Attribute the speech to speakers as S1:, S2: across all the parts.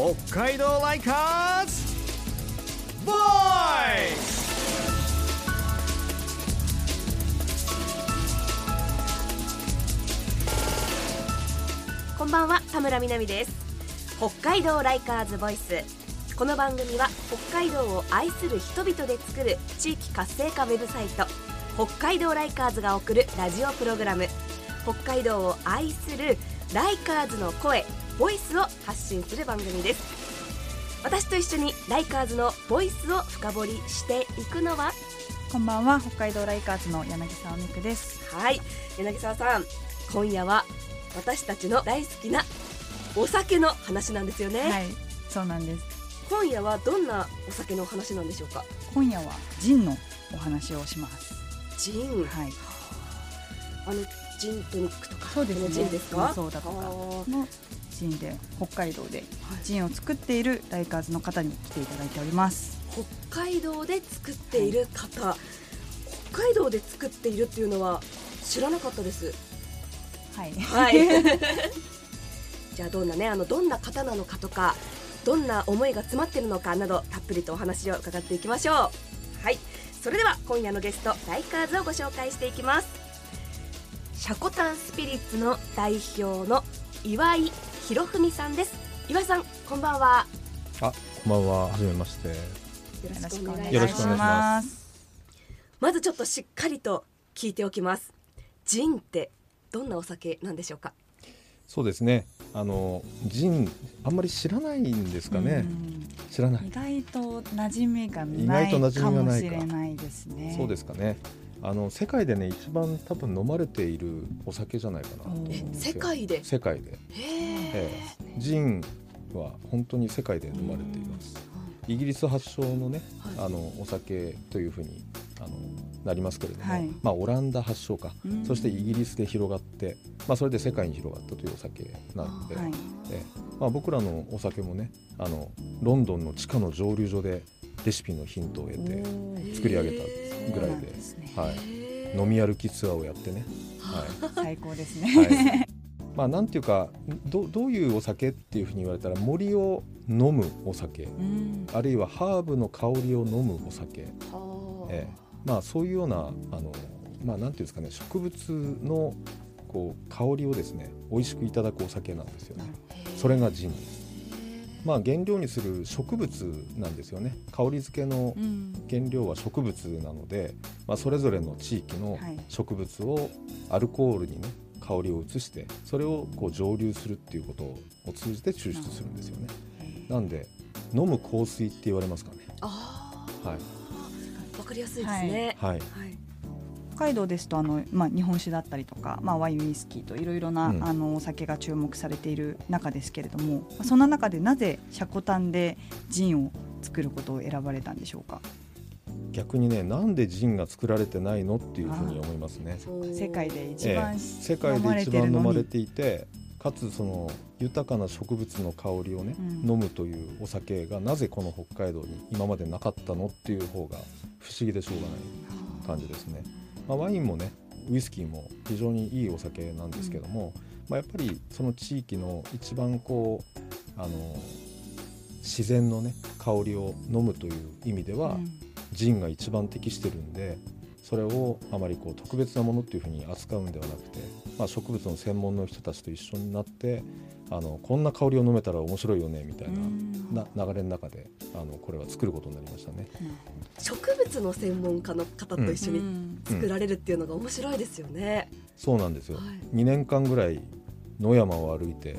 S1: 北海道ライカーズ!ボーイ
S2: こんばんは田村みなみです。北海道ライカーズボイス。この番組は北海道を愛する人々で作る地域活性化ウェブサイト北海道ライカーズが送るラジオプログラム。北海道を愛するライカーズの声ボイスを発信する番組です。私と一緒にライカーズのボイスを深掘りしていくのは？
S3: こんばんは。北海道ライカーズの柳沢美久です。
S2: はい。柳沢さん今夜は私たちの大好きなお酒の話なんですよね、
S3: はい。そうなんです。
S2: 今夜はどんなお酒の話なんでしょうか？
S3: 今夜はジンのお話をします。
S2: ジン、
S3: はい。
S2: あのジントニックとか？
S3: そうですね。
S2: のジンですか？
S3: そうだとか。のジンで北海道で
S2: はい。
S3: ジンを作っているライカーズの方に来ていただいております。
S2: 北海道で作っている方、北海道で作っているっていうのは知らなかったです。
S3: はい。
S2: はい。じゃあどんなねあのどんな方なのかとかどんな思いが詰まってるのかなどたっぷりとお話を伺っていきましょう。はい。それでは今夜のゲストライカーズをご紹介していきます。シャコタンスピリッツの代表の岩井博文さんです岩井さんこんばんは
S4: あ、こんばんは。はじめまして。
S2: よ
S3: よろしくお願いします
S4: ま
S2: ずちょっとしっかりと聞いておきますジンってどんなお酒なんでしょうか？
S4: そうですね。あのジンあんまり知らないんですかね。知らない
S3: うん。意外と馴染みが
S4: 意
S3: ない
S4: 外と馴染
S3: かも
S4: みがないか
S3: しれないですね
S4: そうですかね。あの世界でね一番多分飲まれているお酒じゃないかなと思うん
S2: え
S4: ですよ。
S2: 世界で？
S4: 世界で、
S2: へ
S4: え
S2: え
S4: え。ジンは本当に世界で飲まれています。イギリス発祥のね、
S2: はい。
S4: あのお酒というふうにあのなりますけれども、
S3: はい。
S4: まあオランダ発祥か、
S3: うん。
S4: そしてイギリスで広がって、まあそれで世界に広がったというお酒なので、
S3: はい。
S4: ええ。まあ、僕らのお酒もねあのロンドンの地下の蒸留所でレシピのヒントを得て作り上げたぐらいで
S3: ね。
S4: はい、飲み歩きツアーをやってね、は
S3: 最高ですね、
S4: いはい、まあなんていうかどどういうお酒っていうふうに言われたら森を飲むお酒
S3: うん。
S4: あるいはハーブの香りを飲むお酒、
S2: はあ
S4: ええ。まあ、そういうようなあの、まあ、なんていうんですかね植物のこう香りをですね美味しくいただくお酒なんですよね。それがジンです。まあ、原料にする植物なんですよね。香り付けの
S3: うん。
S4: 原料は植物なので、まあ、それぞれの地域の
S3: はい。
S4: 植物をアルコールにね香りを移してそれをこう蒸留するっていうことを通じて抽出するんですよね。なんで飲む香水って言われますかね。
S2: あ
S4: はい。
S2: あわかりやすいですね。
S4: はい。
S2: はい。
S3: 北海道ですとあの、まあ、日本酒だったりとか、まあ、ワインウイスキーといろいろな、
S4: うん。
S3: あのお酒が注目されている中ですけれどもそんな中でなぜシャコタンでジンを作ることを選ばれたんでしょうか？
S4: 逆にねなんでジンが作られてないのっていうふうに思いますね。
S3: 世界で一
S4: え
S3: 番
S4: え世界で一番飲まれていてかつその豊かな植物の香りをね、
S3: うん。
S4: 飲むというお酒がなぜこの北海道に今までなかったのっていう方が不思議でしょうがない感じですね、まあ、ワインもねウイスキーも非常にいいお酒なんですけども、まあ、やっぱりその地域の一番こうあの自然のね香りを飲むという意味では、
S3: うん。
S4: ジンが一番適してるんでそれをあまりこう特別なものっていうふうに扱うんではなくて、まあ、植物の専門の人たちと一緒になってあのこんな香りを飲めたら面白いよねみたい
S3: うん。
S4: なな流れの中であのこれは作ることになりましたね。
S2: 植物の専門家の方と一緒に
S3: うん。
S2: 作られるっていうのが面白いですよね、
S4: そうなんですよ、
S2: はい。
S4: 2年間ぐらい野山を歩いて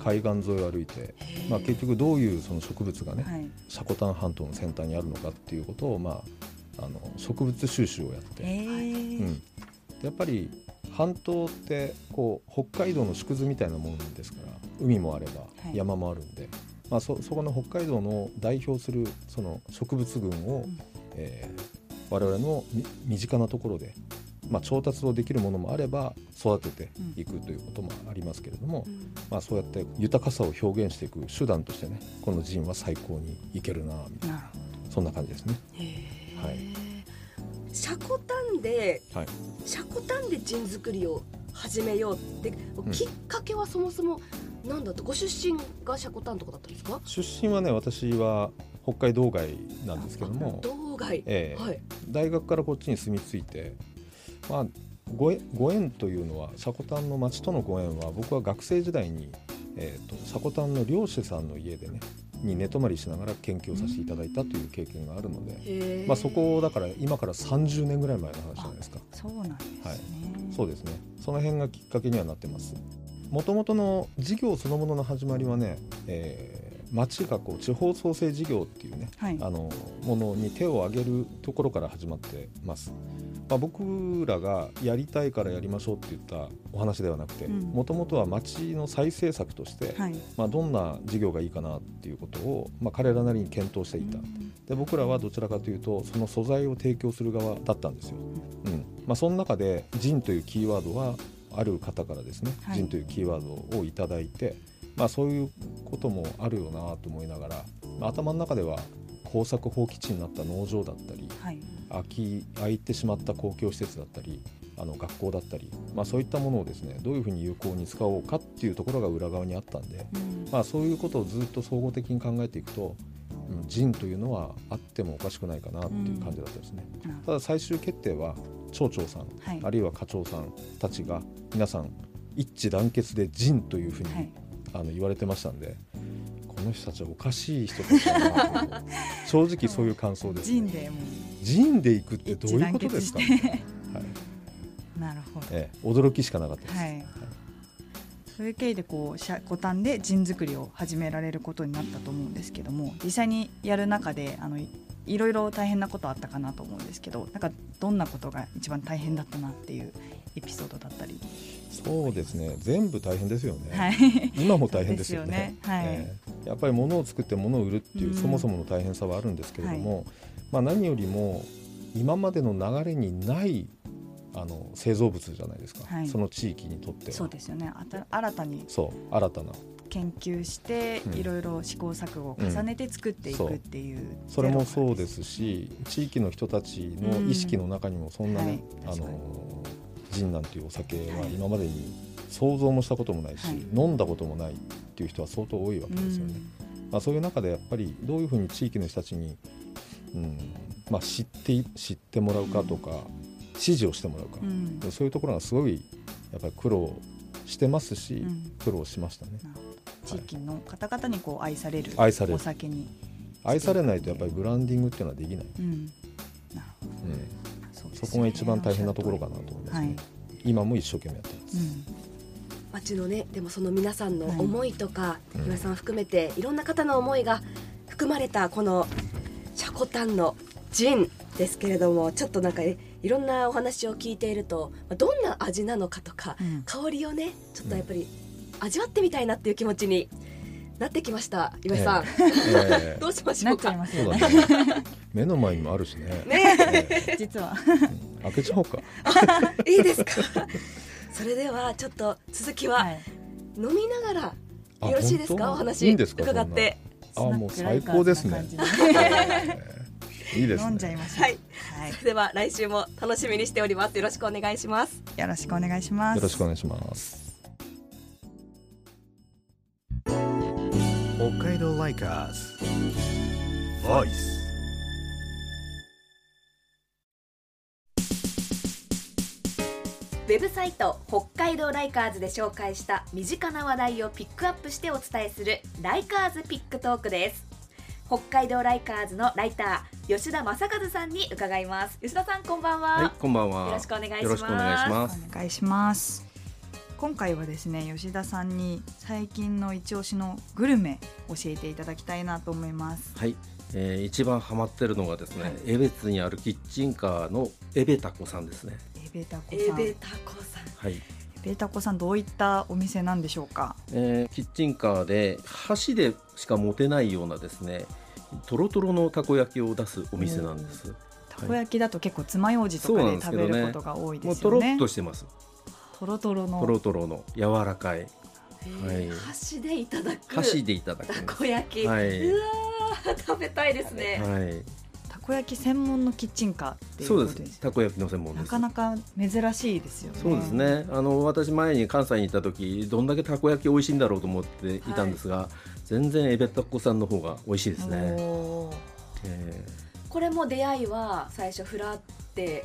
S4: 海岸沿いを歩いて、まあ、結局どういうその植物がね、
S3: はい。
S4: シャコタン半島の先端にあるのかっていうことを、まあ、あの植物収集をやって、
S3: え
S4: う
S3: ー
S4: ん、やっぱり半島ってこう北海道の縮図みたいなもんですから海もあれば
S3: はい。
S4: 山もあるんで、まあ、そそこの北海道の代表するその植物群を、
S3: うん。
S4: えー我々のみ身近なところで、まあ、調達をできるものもあれば育てていくということもありますけれども、
S2: うん。
S4: まあ、そうやって豊かさを表現していく手段としてねこのジンは最高にいけるなみたいなそんな感じですね。はい。
S2: シャコタンで
S4: はい。
S2: シャコタンでジン作りを始めようって、
S4: ん。
S2: きっかけはそもそもなんだってご出身がシャコタンとかだったんですか？
S4: 出身はね私は北海道外なんですけども、
S2: 道外、
S4: ええ。
S2: はい。
S4: 大学からこっちに住み着いて、まあ、ご縁ご縁というのはシャコタンの町とのご縁は僕は学生時代に、えー、とシャコタンの漁師さんの家でねに寝泊まりしながら研究をさせていただいたという経験があるので、まあ、そこだから今から30年ぐらい前の話じゃないですか。
S3: そうなんですね、
S4: はい。そうですね。その辺がきっかけにはなってます。もともとの事業そのものの始まりはね、えー町がこう地方創生事業っていうね
S3: はい。
S4: あのものに手を挙げるところから始まってます、まあ、僕らがやりたいからやりましょうって言ったお話ではなくて
S3: うん。
S4: もともとは町の再生策として、
S3: はい。
S4: まあ、どんな事業がいいかなっていうことを、まあ、彼らなりに検討していた。で僕らはどちらかというとその素材を提供する側だったんですよ、うん。まあ、その中で「ジン」というキーワードはある方からですね「
S3: はい。
S4: ジン」というキーワードをいただいて、まあ、そういうこともあるよなと思いながら、まあ頭の中では耕作放棄地になった農場だったり
S3: はい。
S4: 空き空いてしまった公共施設だったりあの学校だったり、まあ、そういったものをですねどういうふうに有効に使おうかっていうところが裏側にあったんで、
S3: うん。
S4: まあ、そういうことをずっと総合的に考えていくと、うん、人というのはあってもおかしくないかなっていう感じだったですね。
S3: なるほ
S4: ただ最終決定は町長さん、
S3: はい。
S4: あるいは課長さんたちが皆さん一致団結で人というふうに、
S3: はい。
S4: あの言われてましたんでこの人たちはおかしい人たちだなと正直そういう感想です、
S3: 人でも
S4: 人で行くってどういうことですか、はい。
S3: なるほど。
S4: ええ、驚きしかなかったです。
S3: はい。そういう経緯でこうシャコタンでジン作りを始められることになったと思うんですけども実際にやる中であのいいろいろ大変なことあったかなと思うんですけどなんかどんなことが一番大変だったなっていうエピソードだったり、
S4: そうですね。全部大変ですよね、
S3: はい、
S4: 今も大変ですよね。
S3: ね。はい。
S4: ええ。やっぱり物を作って物を売るっていう、
S3: うん。
S4: そもそもの大変さはあるんですけれども、まあ、何よりも今までの流れにないあの製造物じゃないですか、
S3: はい。
S4: その地域にとっては。
S3: そうですよね。あた新たに
S4: そう新たな。
S3: 研究して
S4: うん。
S3: いろいろ試行錯誤を重ねて作っていくっていう、
S4: それもそうですし地域の人たちの意識の中にもそんなね、
S3: はい。
S4: あのジンなんていうお酒は
S3: はい。
S4: 今までに想像もしたこともないし、
S3: はい。
S4: 飲んだこともないっていう人は相当多いわけですよね。まあ、そういう中でやっぱりどういうふうに地域の人たちに、うんまあ、知ってい知ってもらうかとか、支持をしてもらうか、
S3: うん。うん
S4: そういうところがすごいやっぱり苦労してますし、
S3: うん。
S4: 苦労しましたね。
S3: 地域の方々にこう愛される
S4: 愛される。
S3: お酒に、
S4: 愛されないとやっぱりブランディングっていうのはできない、
S3: うん、なるほど。
S4: うん。
S3: そ
S4: こが一番大変なところかなと思い。ますね。
S3: はい、
S4: 今も一生懸命やってます。
S3: うん。
S2: 町のねでもその皆さんの
S3: はい。
S2: 思いとか、
S4: うん。
S2: 岩井さん含めていろんな方の思いが含まれたこのシャコタンのジンですけれどもちょっとなんかねいろんなお話を聞いているとまあどんな味なのかとか、
S3: うん。
S2: 香りをねちょっとやっぱり味わってみたいなっていう気持ちになってきました岩井さん、
S4: ええ。
S2: どうしまし
S3: なっちゃい
S2: ょうか
S3: ね。
S4: ね。目の前にもあるしね。
S2: ね。
S4: ええ。
S3: 実は。
S4: うん開けちゃおうか。
S2: いいですか？それではちょっと続きは
S3: はい。
S2: 飲みながら
S4: あ
S2: よろしいですか？お話伺って。
S4: あもう最高ですね。いいですね。
S3: 飲んじゃいましょう。
S2: はい。
S3: はい。
S2: それでは来週も楽しみにしております。よろしくお願いします。
S3: よろしくお願いします。
S4: よろしくお願いします。
S1: 北海道ライカーズ。Voice
S2: ウェブサイト北海道ライカーズで紹介した身近な話題をピックアップしてお伝えするライカーズピックトークです。北海道ライカーズのライター吉田正和さんに伺います。吉田さんこんばんは、
S5: はい、こんばんは。
S2: よろしくお願いします。
S5: よろしくお願いします。
S3: お願いします。今回はですね吉田さんに最近の一押しのグルメ教えていただきたいなと思います。
S5: はい、えー、一番ハマってるのがですね、
S3: はい。
S5: 江別にあるキッチンカーのエベタコさんですね。
S3: エベタコ
S2: エ
S3: さん。エ
S2: ベタコさん。
S5: はい、
S3: ベタコさんどういったお店なんでしょうか？
S5: えー、キッチンカーで箸でしか持てないようなですね、とろとろのたこ焼きを出すお店なんです。
S3: たこ焼きだと結構爪楊枝とかで食べることが多いで
S5: もうとろ
S3: すよね。
S5: っとしてます。
S3: とろとろの。
S5: とろとろの柔らかい。
S2: えー箸でいただく
S5: 箸でいただくん
S2: た。こ焼き、
S5: はい。う
S2: わー食べたいですね、
S5: はい、
S3: たこ焼き専門のキッチンカーっていう
S5: そう
S3: ことです。
S5: です。たこ焼きの専門です。
S3: なかなか珍しいですよね。
S5: そうですね。あの私前に関西に行った時どんだけたこ焼き美味しいんだろうと思っていたんですが、全然エベタコさんの方が美味しいですね、
S2: おー。
S5: え
S2: これも出会いは最初フラって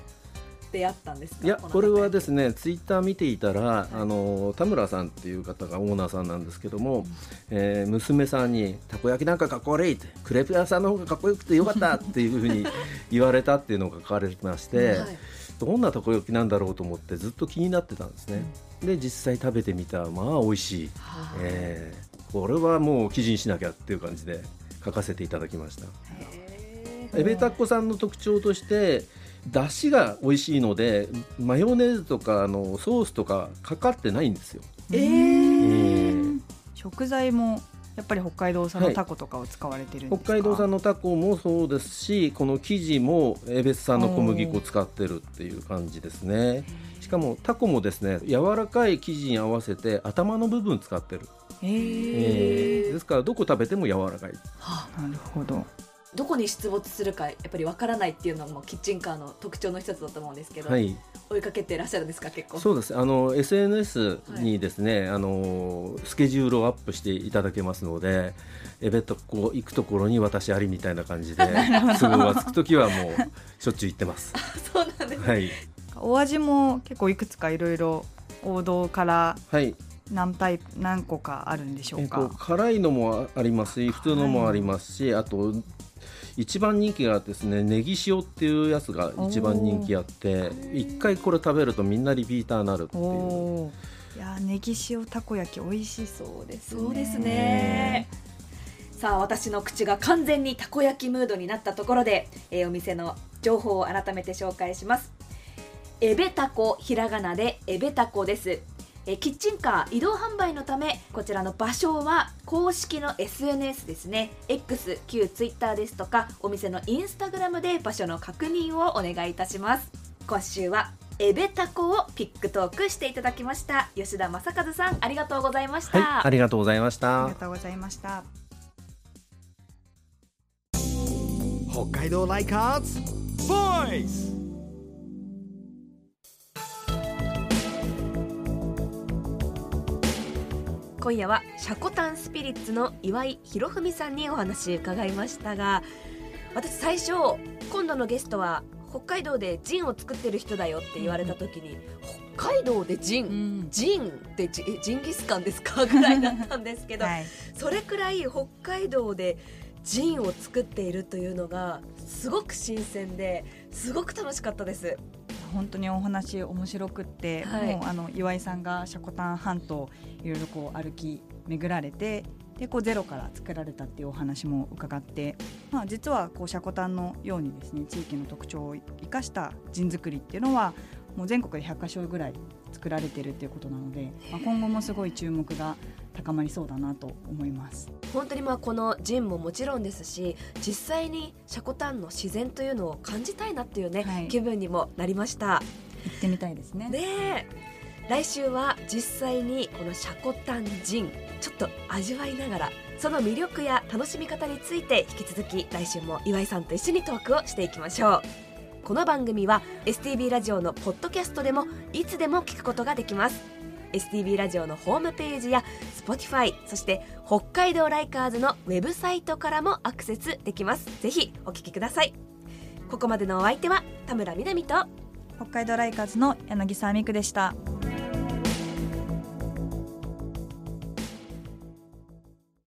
S2: 出会ったんです
S5: いや
S2: の
S5: これはですねツイッター見ていたら、あの田村さんっていう方がオーナーさんなんですけども、えー娘さんに「たこ焼きなんかかっこ悪い」って「クレープ屋さんの方がかっこよくてよかった」っていうふうに言われたっていうのが書かれてまして、
S2: はい。
S5: どんなたこ焼きなんだろうと思ってずっと気になってたんですね、で実際食べてみたらまあ美味しい、
S2: はあ
S5: えーこれはもう記事にしなきゃっていう感じで書かせていただきました。
S2: へ
S5: エベタッコさんの特徴として出汁が美味しいのでマヨネーズとかあのソースとかかかってないんですよ、
S2: え
S5: え
S2: ー。
S5: ー
S3: 食材もやっぱり北海道産のタコとかを使われてるんですか、
S5: 北海道産のタコもそうですしこの生地もエベス産の小麦粉を使ってるっていう感じですね。しかもタコもですね柔らかい生地に合わせて頭の部分使ってる、
S3: え
S5: え
S3: ー
S5: ー。ですからどこ食べても柔らかい。
S2: はあ
S3: なるほど
S2: どこに出没するかやっぱりわからないっていうのもキッチンカーの特徴の一つだと思うんですけど、
S5: はい。
S2: 追いかけてらっしゃるんですか結構。
S5: そうです。あの SNS にですね、あのスケジュールをアップしていただけますのでエベットこう行くところに私ありみたいな感じで 都合がつく時はもうしょっちゅう行ってます。
S2: そうなんです、
S5: はい、
S3: お味も結構いくつかいろいろ王道から
S5: はい。
S3: 何タイプ何個かあるんでしょ
S5: えっ
S3: うか、
S5: と、辛いのもありますし普通のもありますしあと一番人気がですねネギ塩っていうやつが一番人気あって一回これ食べるとみんなリピーターになるっていう。
S3: いやーネギ塩たこ焼き美味しそうですね。
S2: そうですね。さあ私の口が完全にたこ焼きムードになったところで、えーお店の情報を改めて紹介します。エベタコひらがなでエベタコですえーキッチンカー移動販売のためこちらの場所は公式の SNS ですね。X 旧 Twitter ですとかお店のインスタグラムで場所の確認をお願いいたします。今週はエベタコをピックトークしていただきました。吉田正和さんありがとうございました、
S5: はいありがとうございまし
S3: あ
S5: た
S3: りがとうございました。
S1: 北海道ライカーズボイス
S2: 今夜はシャコタンスピリッツの岩井博文さんにお話伺いましたが私最初今度のゲストは北海道でジンを作ってる人だよって言われた時に、北海道でジン、ジンってジえジンギスカンですか？ぐらいだったんですけど、
S3: はい、
S2: それくらい北海道でジンを作っているというのがすごく新鮮ですごく楽しかったです。
S3: 本当にお話面白くって、
S2: はい。
S3: もうあの岩井さんがシャコタン半島いろいろこう歩き巡られてでこうゼロから作られたっていうお話も伺って、まあ、実はこうシャコタンのようにですね地域の特徴を生かしたジン作りっていうのはもう全国で100か所ぐらい作られてるっていうことなので、まあ、今後もすごい注目が高まりそうだなと思います。
S2: 本当にまあこのジンももちろんですし実際にシャコタンの自然というのを感じたいなっていうね、
S3: はい
S2: 気分にもなりました
S3: 行ってみたいですね。
S2: ねえ来週は実際にこのシャコタンジンちょっと味わいながらその魅力や楽しみ方について引き続き来週も岩井さんと一緒にトークをしていきましょうこの番組は STB ラジオのポッドキャストでもいつでも聞くことができます。STB ラジオのホームページや Spotify そして北海道ライカーズのウェブサイトからもアクセスできます。ぜひお聞きください。ここまでのお相手は田村みなみと
S3: 北海道ライカーズの柳沢美久でした。